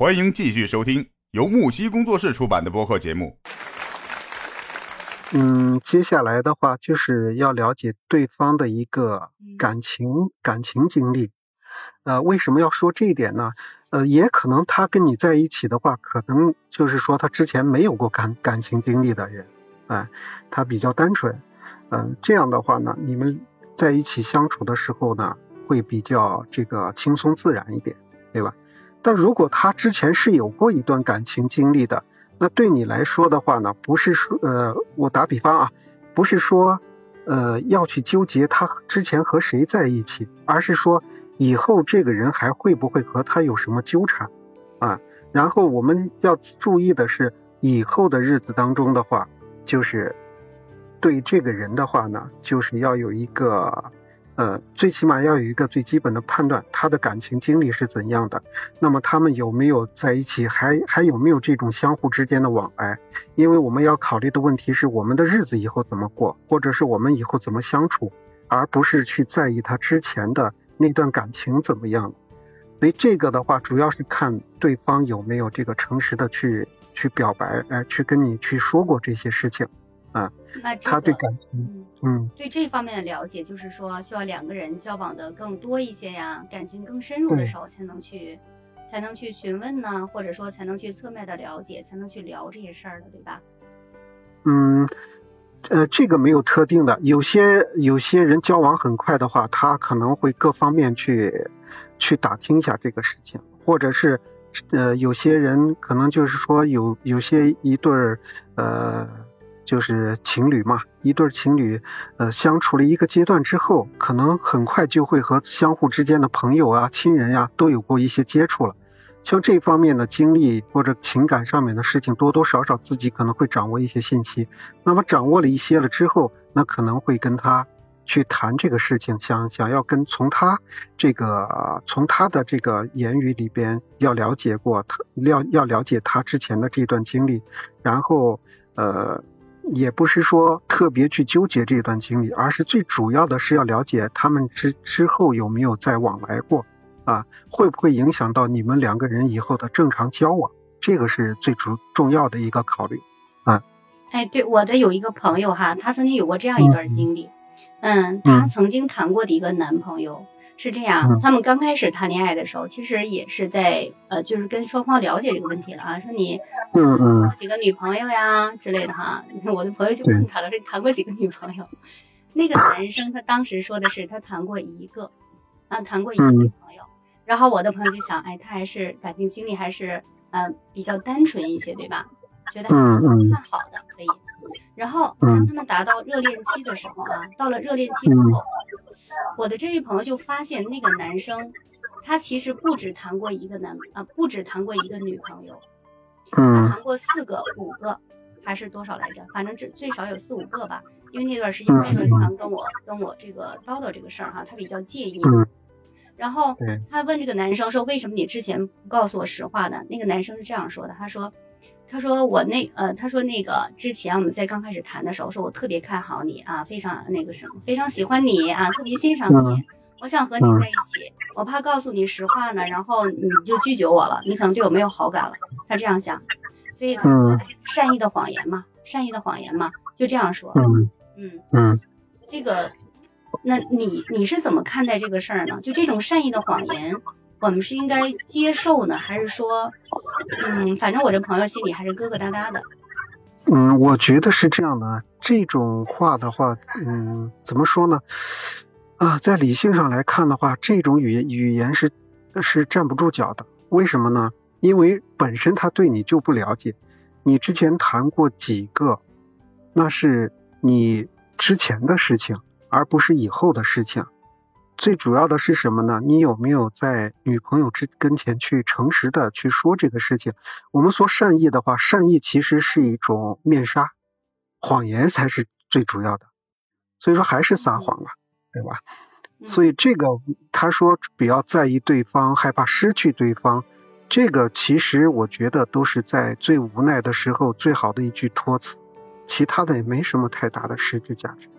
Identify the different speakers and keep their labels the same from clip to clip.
Speaker 1: 欢迎继续收听由木西工作室出版的播客节目。
Speaker 2: 嗯，接下来的话就是要了解对方的一个感情感情经历。呃，为什么要说这一点呢？呃，也可能他跟你在一起的话，可能就是说他之前没有过感感情经历的人，哎，他比较单纯。嗯，这样的话呢，你们在一起相处的时候呢，会比较这个轻松自然一点，对吧？但如果他之前是有过一段感情经历的，那对你来说的话呢，不是说呃，我打比方啊，不是说呃要去纠结他之前和谁在一起，而是说以后这个人还会不会和他有什么纠缠啊？然后我们要注意的是，以后的日子当中的话，就是。对这个人的话呢，就是要有一个呃，最起码要有一个最基本的判断，他的感情经历是怎样的。那么他们有没有在一起，还还有没有这种相互之间的往来？因为我们要考虑的问题是我们的日子以后怎么过，或者是我们以后怎么相处，而不是去在意他之前的那段感情怎么样。所以这个的话，主要是看对方有没有这个诚实的去去表白，哎，去跟你去说过这些事情。啊，
Speaker 3: 那
Speaker 2: 他对感情，嗯，
Speaker 3: 对这方面的了解，就是说需要两个人交往的更多一些呀，感情更深入的时候才能去，才能去询问呢，或者说才能去侧面的了解，才能去聊这些事儿的，对吧？
Speaker 2: 嗯，呃，这个没有特定的，有些有些人交往很快的话，他可能会各方面去去打听一下这个事情，或者是呃，有些人可能就是说有有些一对儿呃。就是情侣嘛，一对情侣，呃，相处了一个阶段之后，可能很快就会和相互之间的朋友啊、亲人呀都有过一些接触了。像这方面的经历或者情感上面的事情，多多少少自己可能会掌握一些信息。那么掌握了一些了之后，那可能会跟他去谈这个事情，想想要跟从他这个从他的这个言语里边要了解过他，要要了解他之前的这段经历，然后呃。也不是说特别去纠结这段经历，而是最主要的是要了解他们之之后有没有再往来过啊，会不会影响到你们两个人以后的正常交往，这个是最主重要的一个考虑啊。
Speaker 3: 哎，对，我的有一个朋友哈，他曾经有过这样一段经历，嗯，他曾经谈过的一个男朋友。是这样，他们刚开始谈恋爱的时候，其实也是在呃，就是跟双方了解这个问题了啊。说你
Speaker 2: 嗯嗯
Speaker 3: 几个女朋友呀之类的哈。我的朋友就问他了，说你谈过几个女朋友？那个男生他当时说的是他谈过一个啊，谈过一个女朋友。然后我的朋友就想，哎，他还是感情经历还是嗯比较单纯一些，对吧？觉得还是看好的可以。然后当他们达到热恋期的时候啊，到了热恋期之后。我的这位朋友就发现，那个男生，他其实不止谈过一个男啊，不止谈过一个女朋友，他谈过四个、五个，还是多少来着？反正最最少有四五个吧。因为那段时间他经常跟我跟我这个叨叨这个事儿哈，他比较介意。然后他问这个男生说：“为什么你之前不告诉我实话呢？”那个男生是这样说的：“他说。”他说我那呃，他说那个之前我们在刚开始谈的时候，说我特别看好你啊，非常那个什么，非常喜欢你啊，特别欣赏你，我想和你在一起，我怕告诉你实话呢，然后你就拒绝我了，你可能对我没有好感了。他这样想，所以他说善意的谎言嘛，善意的谎言嘛，就这样说。
Speaker 2: 嗯
Speaker 3: 嗯
Speaker 2: 嗯，
Speaker 3: 这个，那你你是怎么看待这个事儿呢？就这种善意的谎言。我们是应该接受呢，还是说，嗯，反正我这朋友心里还是疙疙瘩瘩的。
Speaker 2: 嗯，我觉得是这样的。这种话的话，嗯，怎么说呢？啊，在理性上来看的话，这种语言语言是是站不住脚的。为什么呢？因为本身他对你就不了解，你之前谈过几个，那是你之前的事情，而不是以后的事情。最主要的是什么呢？你有没有在女朋友之跟前去诚实的去说这个事情？我们说善意的话，善意其实是一种面纱，谎言才是最主要的。所以说还是撒谎了，对吧？所以这个他说比较在意对方，害怕失去对方，这个其实我觉得都是在最无奈的时候最好的一句托词，其他的也没什么太大的实质价值。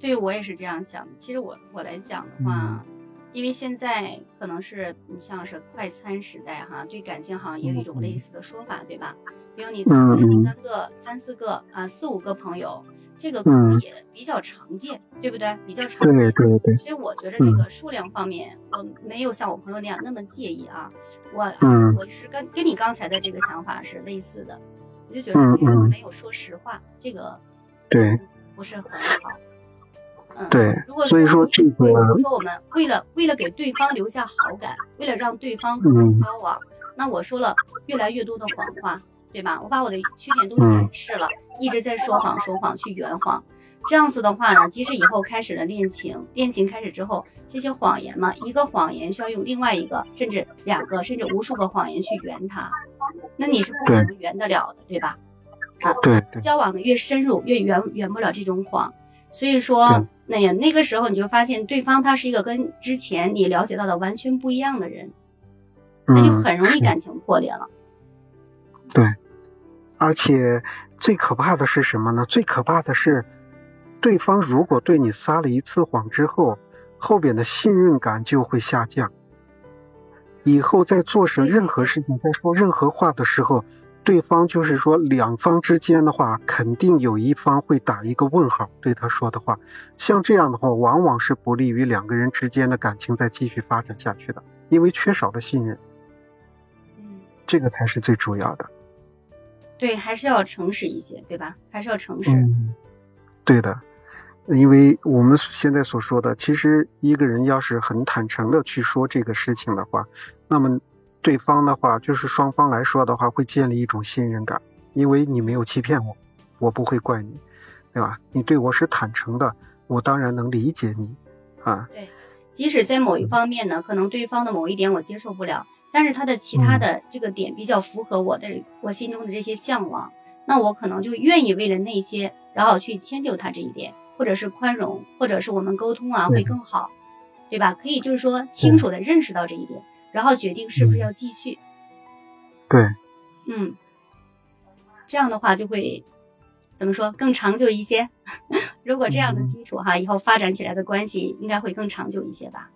Speaker 3: 对我也是这样想的。其实我我来讲的话，因为现在可能是你像是快餐时代哈，对感情好像也有一种类似的说法，对吧？比如你三个、三四个啊，四五个朋友，这个可能也比较常见，对不对？比较常见。
Speaker 2: 对对对。
Speaker 3: 所以我觉得这个数量方面，我没有像我朋友那样那么介意啊。我我是跟跟你刚才的这个想法是类似的，我就觉得没有说实话，这个
Speaker 2: 对
Speaker 3: 不是很好。嗯，
Speaker 2: 对。
Speaker 3: 如果
Speaker 2: 所以说这个，
Speaker 3: 如果说我们为了为了给对方留下好感，为了让对方和我交往，那我说了越来越多的谎话。对吧？我把我的缺点都掩饰了，一直在说谎说谎去圆谎，这样子的话呢，即使以后开始了恋情，恋情开始之后，这些谎言嘛，一个谎言需要用另外一个，甚至两个，甚至无数个谎言去圆它，那你是不可能圆得了的，对吧？
Speaker 2: 啊，对对，
Speaker 3: 交往的越深入，越圆圆不了这种谎，所以说，那呀，那个时候你就发现对方他是一个跟之前你了解到的完全不一样的人，那就很容易感情破裂了。
Speaker 2: 对。而且最可怕的是什么呢？最可怕的是，对方如果对你撒了一次谎之后，后边的信任感就会下降。以后在做什任何事情，在说任何话的时候，对方就是说两方之间的话，肯定有一方会打一个问号，对他说的话。像这样的话，往往是不利于两个人之间的感情再继续发展下去的，因为缺少了信任。
Speaker 3: 嗯，
Speaker 2: 这个才是最主要的。
Speaker 3: 对，还是要诚实一些，对吧？还是要诚实。
Speaker 2: 嗯，对的，因为我们现在所说的，其实一个人要是很坦诚的去说这个事情的话，那么对方的话，就是双方来说的话，会建立一种信任感，因为你没有欺骗我，我不会怪你，对吧？你对我是坦诚的，我当然能理解你啊。
Speaker 3: 对，即使在某一方面呢，可能对方的某一点我接受不了。但是他的其他的这个点比较符合我的我心中的这些向往，那我可能就愿意为了那些，然后去迁就他这一点，或者是宽容，或者是我们沟通啊会更好，对吧？可以就是说清楚的认识到这一点，然后决定是不是要继续。
Speaker 2: 对，
Speaker 3: 嗯，这样的话就会怎么说更长久一些？如果这样的基础哈，以后发展起来的关系应该会更长久一些吧？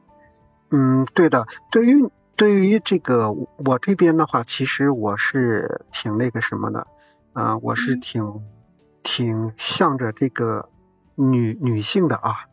Speaker 2: 嗯，对的，对于。对于这个我这边的话，其实我是挺那个什么的，啊，我是挺挺向着这个女女性的啊，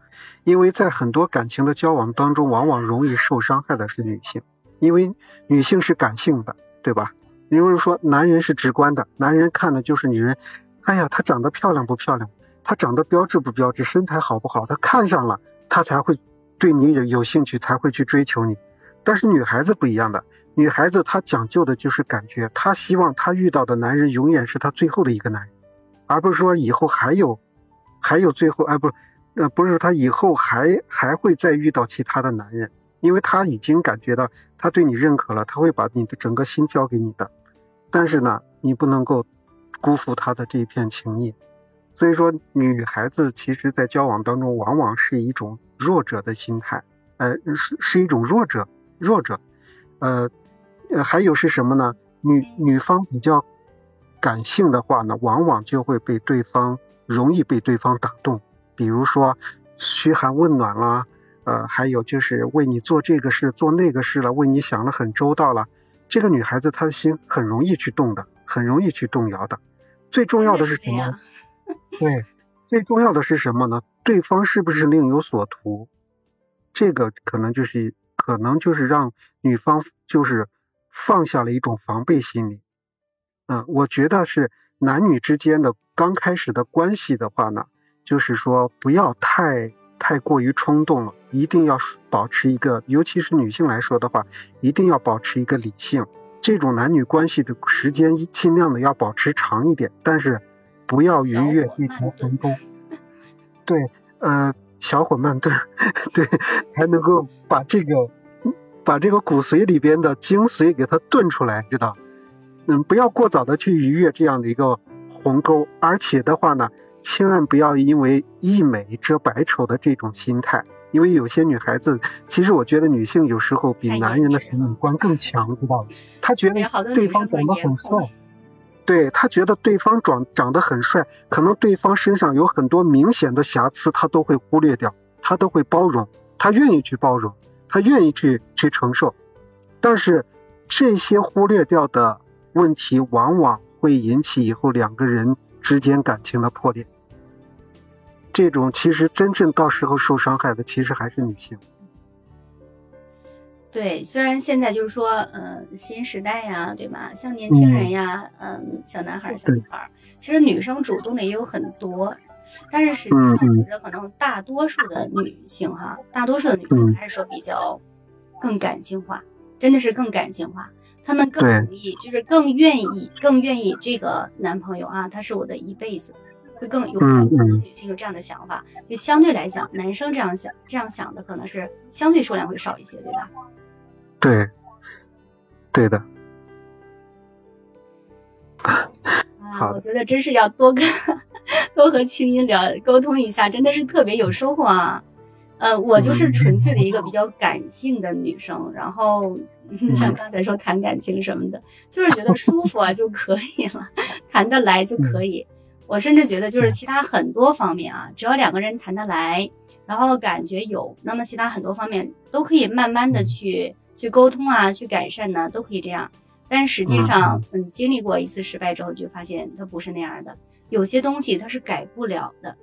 Speaker 2: 因为在很多感情的交往当中，往往容易受伤害的是女性，因为女性是感性的，对吧？因为说男人是直观的，男人看的就是女人，哎呀，她长得漂亮不漂亮，她长得标致不标致，身材好不好，他看上了，他才会对你有有兴趣，才会去追求你。但是女孩子不一样的，女孩子她讲究的就是感觉，她希望她遇到的男人永远是她最后的一个男人，而不是说以后还有，还有最后，哎，不，呃，不是她以后还还会再遇到其他的男人，因为他已经感觉到他对你认可了，他会把你的整个心交给你的。但是呢，你不能够辜负他的这一片情谊。所以说，女孩子其实在交往当中，往往是一种弱者的心态，呃，是是一种弱者。弱者，呃，还有是什么呢？女女方比较感性的话呢，往往就会被对方容易被对方打动，比如说嘘寒问暖啦，呃，还有就是为你做这个事做那个事了，为你想了很周到了，这个女孩子她的心很容易去动的，很容易去动摇的。最重要的是什么？对，最重要的是什么呢？对方是不是另有所图？这个可能就是。可能就是让女方就是放下了一种防备心理，嗯，我觉得是男女之间的刚开始的关系的话呢，就是说不要太太过于冲动了，一定要保持一个，尤其是女性来说的话，一定要保持一个理性，这种男女关系的时间尽量的要保持长一点，但是不要逾越一条鸿沟。对，呃。小火慢炖，对，才能够把这个把这个骨髓里边的精髓给它炖出来，知道？嗯，不要过早的去逾越这样的一个鸿沟，而且的话呢，千万不要因为一美遮百丑的这种心态，因为有些女孩子，其实我觉得女性有时候比男人的审美观更强，知道吗？她觉得对方长得很帅。对她觉得对方长长得很帅，可能对方身上有很多明显的瑕疵，她都会忽略掉，她都会包容，她愿意去包容。她愿意去去承受，但是这些忽略掉的问题，往往会引起以后两个人之间感情的破裂。这种其实真正到时候受伤害的，其实还是女性。
Speaker 3: 对，虽然现在就是说，呃，新时代呀，对吧？像年轻人呀，嗯，小男孩、小女孩，其实女生主动的也有很多，但是实际上我觉得可能大多数的女性哈，大多数的女性还是说比较更感性化，真的是更感性化，她们更容易，就是更愿意，更愿意这个男朋友啊，他是我的一辈子，会更有更多的女性有这样的想法，就相对来讲，男生这样想这样想的可能是相对数量会少一些，对吧？
Speaker 2: 对，对的。
Speaker 3: 啊，我觉得真是要多跟 多和青音聊沟通一下，真的是特别有收获啊。呃，我就是纯粹的一个比较感性的女生，然后像刚才说谈感情什么的，就是觉得舒服啊就可以了，谈得来就可以。我甚至觉得就是其他很多方面啊，只要两个人谈得来，然后感觉有，那么其他很多方面都可以慢慢的去。去沟通啊，去改善呢，都可以这样。但实际上，嗯，经历过一次失败之后，就发现它不是那样的。有些东西它是改不了的。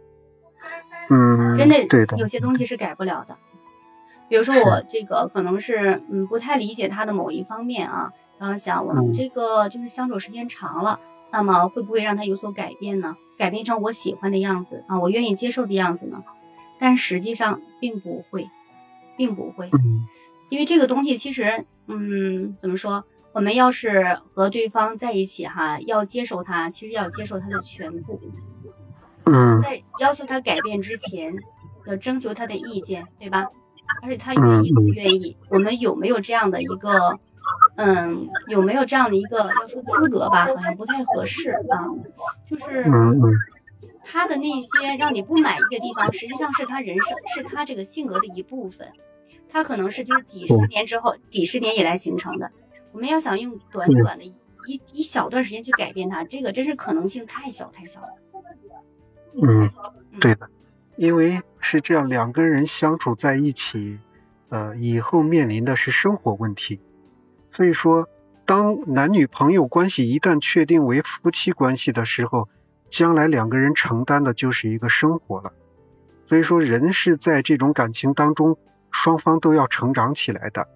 Speaker 2: 嗯，
Speaker 3: 真的，
Speaker 2: 对的。
Speaker 3: 有些东西是改不了的。比如说我这个可能是嗯不太理解他的某一方面啊，然后想我们这个就是相处时间长了，那么会不会让他有所改变呢？改变成我喜欢的样子啊，我愿意接受的样子呢？但实际上并不会，并不会。因为这个东西其实，嗯，怎么说？我们要是和对方在一起哈，要接受他，其实要接受他的全部。
Speaker 2: 嗯。
Speaker 3: 在要求他改变之前，要征求他的意见，对吧？而且他愿意不愿意？我们有没有这样的一个，嗯，有没有这样的一个要说资格吧？好像不太合适啊。就是他的那些让你不满意的地方，实际上是他人生，是他这个性格的一部分。他可能是就是几十年之后，几十年以来形成的。我们要想用短短的一一小段时间去改变他，这个真是可能性太小太小了。
Speaker 2: 嗯，对的，因为是这样，两个人相处在一起，呃，以后面临的是生活问题。所以说，当男女朋友关系一旦确定为夫妻关系的时候，将来两个人承担的就是一个生活了。所以说，人是在这种感情当中。双方都要成长起来的，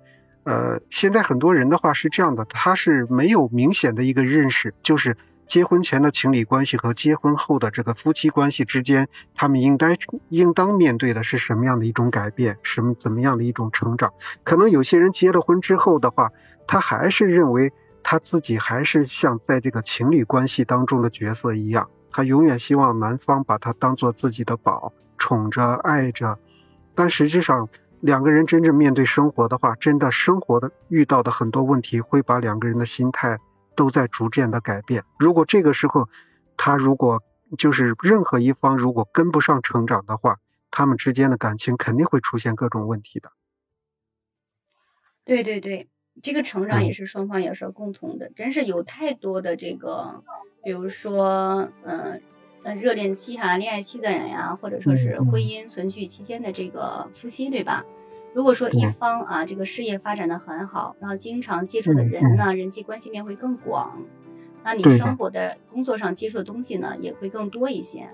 Speaker 2: 呃，现在很多人的话是这样的，他是没有明显的一个认识，就是结婚前的情侣关系和结婚后的这个夫妻关系之间，他们应该应当面对的是什么样的一种改变，什么怎么样的一种成长？可能有些人结了婚之后的话，他还是认为他自己还是像在这个情侣关系当中的角色一样，他永远希望男方把他当做自己的宝，宠着爱着，但实际上。两个人真正面对生活的话，真的生活的遇到的很多问题，会把两个人的心态都在逐渐的改变。如果这个时候他如果就是任何一方如果跟不上成长的话，他们之间的感情肯定会出现各种问题的。
Speaker 3: 对对对，这个成长也是双方也是共同的，真是有太多的这个，比如说，嗯。呃，热恋期哈，恋爱期的人呀，或者说是婚姻存续期间的这个夫妻，对吧？如果说一方啊，这个事业发展的很好，然后经常接触的人呢，人际关系面会更广，那你生活的工作上接触的东西呢，也会更多一些。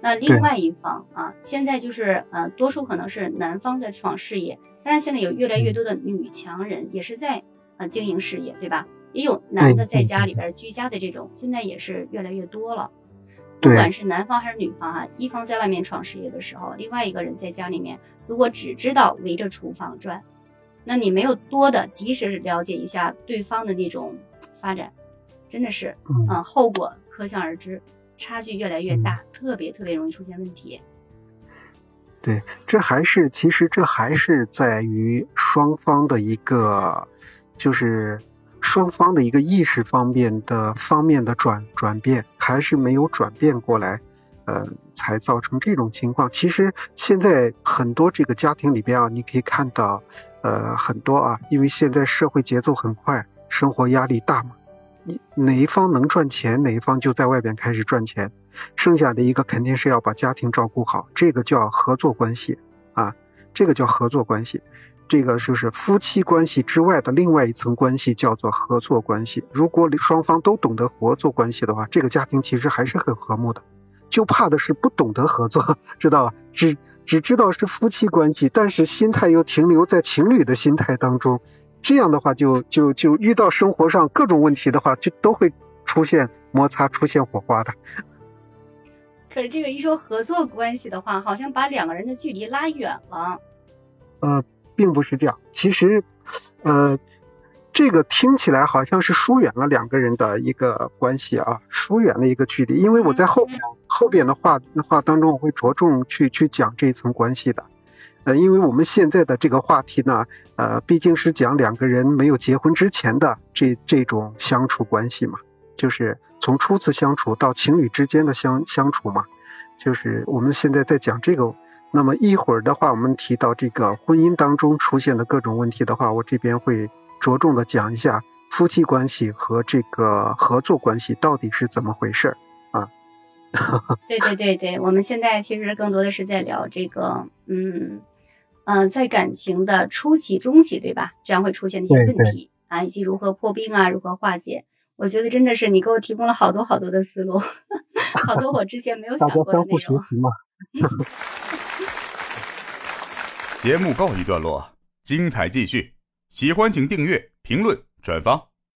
Speaker 3: 那另外一方啊，现在就是呃，多数可能是男方在闯事业，当然现在有越来越多的女强人也是在呃经营事业，对吧？也有男的在家里边居家的这种，现在也是越来越多了。不管是男方还是女方哈，一方在外面闯事业的时候，另外一个人在家里面，如果只知道围着厨房转，那你没有多的及时了解一下对方的那种发展，真的是，嗯，后果可想而知，差距越来越大，特别特别容易出现问题。
Speaker 2: 对，这还是其实这还是在于双方的一个就是。双方的一个意识方面的方面的转转变还是没有转变过来，呃，才造成这种情况。其实现在很多这个家庭里边啊，你可以看到，呃，很多啊，因为现在社会节奏很快，生活压力大嘛，一哪一方能赚钱，哪一方就在外边开始赚钱，剩下的一个肯定是要把家庭照顾好，这个叫合作关系啊，这个叫合作关系。这个就是夫妻关系之外的另外一层关系，叫做合作关系。如果双方都懂得合作关系的话，这个家庭其实还是很和睦的。就怕的是不懂得合作，知道吧？只只知道是夫妻关系，但是心态又停留在情侣的心态当中，这样的话就就就遇到生活上各种问题的话，就都会出现摩擦、出现火花的。
Speaker 3: 可是这个一说合作关系的话，好像把两个人的距离拉远了。
Speaker 2: 呃，并不是这样，其实，呃。这个听起来好像是疏远了两个人的一个关系啊，疏远了一个距离。因为我在后后边的话话当中，我会着重去去讲这一层关系的。呃，因为我们现在的这个话题呢，呃，毕竟是讲两个人没有结婚之前的这这种相处关系嘛，就是从初次相处到情侣之间的相相处嘛，就是我们现在在讲这个。那么一会儿的话，我们提到这个婚姻当中出现的各种问题的话，我这边会。着重的讲一下夫妻关系和这个合作关系到底是怎么回事儿啊？
Speaker 3: 对对对对，我们现在其实更多的是在聊这个，嗯嗯，在感情的初期、中期，对吧？这样会出现的一些问题啊，以及如何破冰啊，如何化解。我觉得真的是你给我提供了好多好多的思路，好多我之前没有想过的内容。
Speaker 1: 节目告一段落，精彩继续。喜欢请订阅、评论、转发。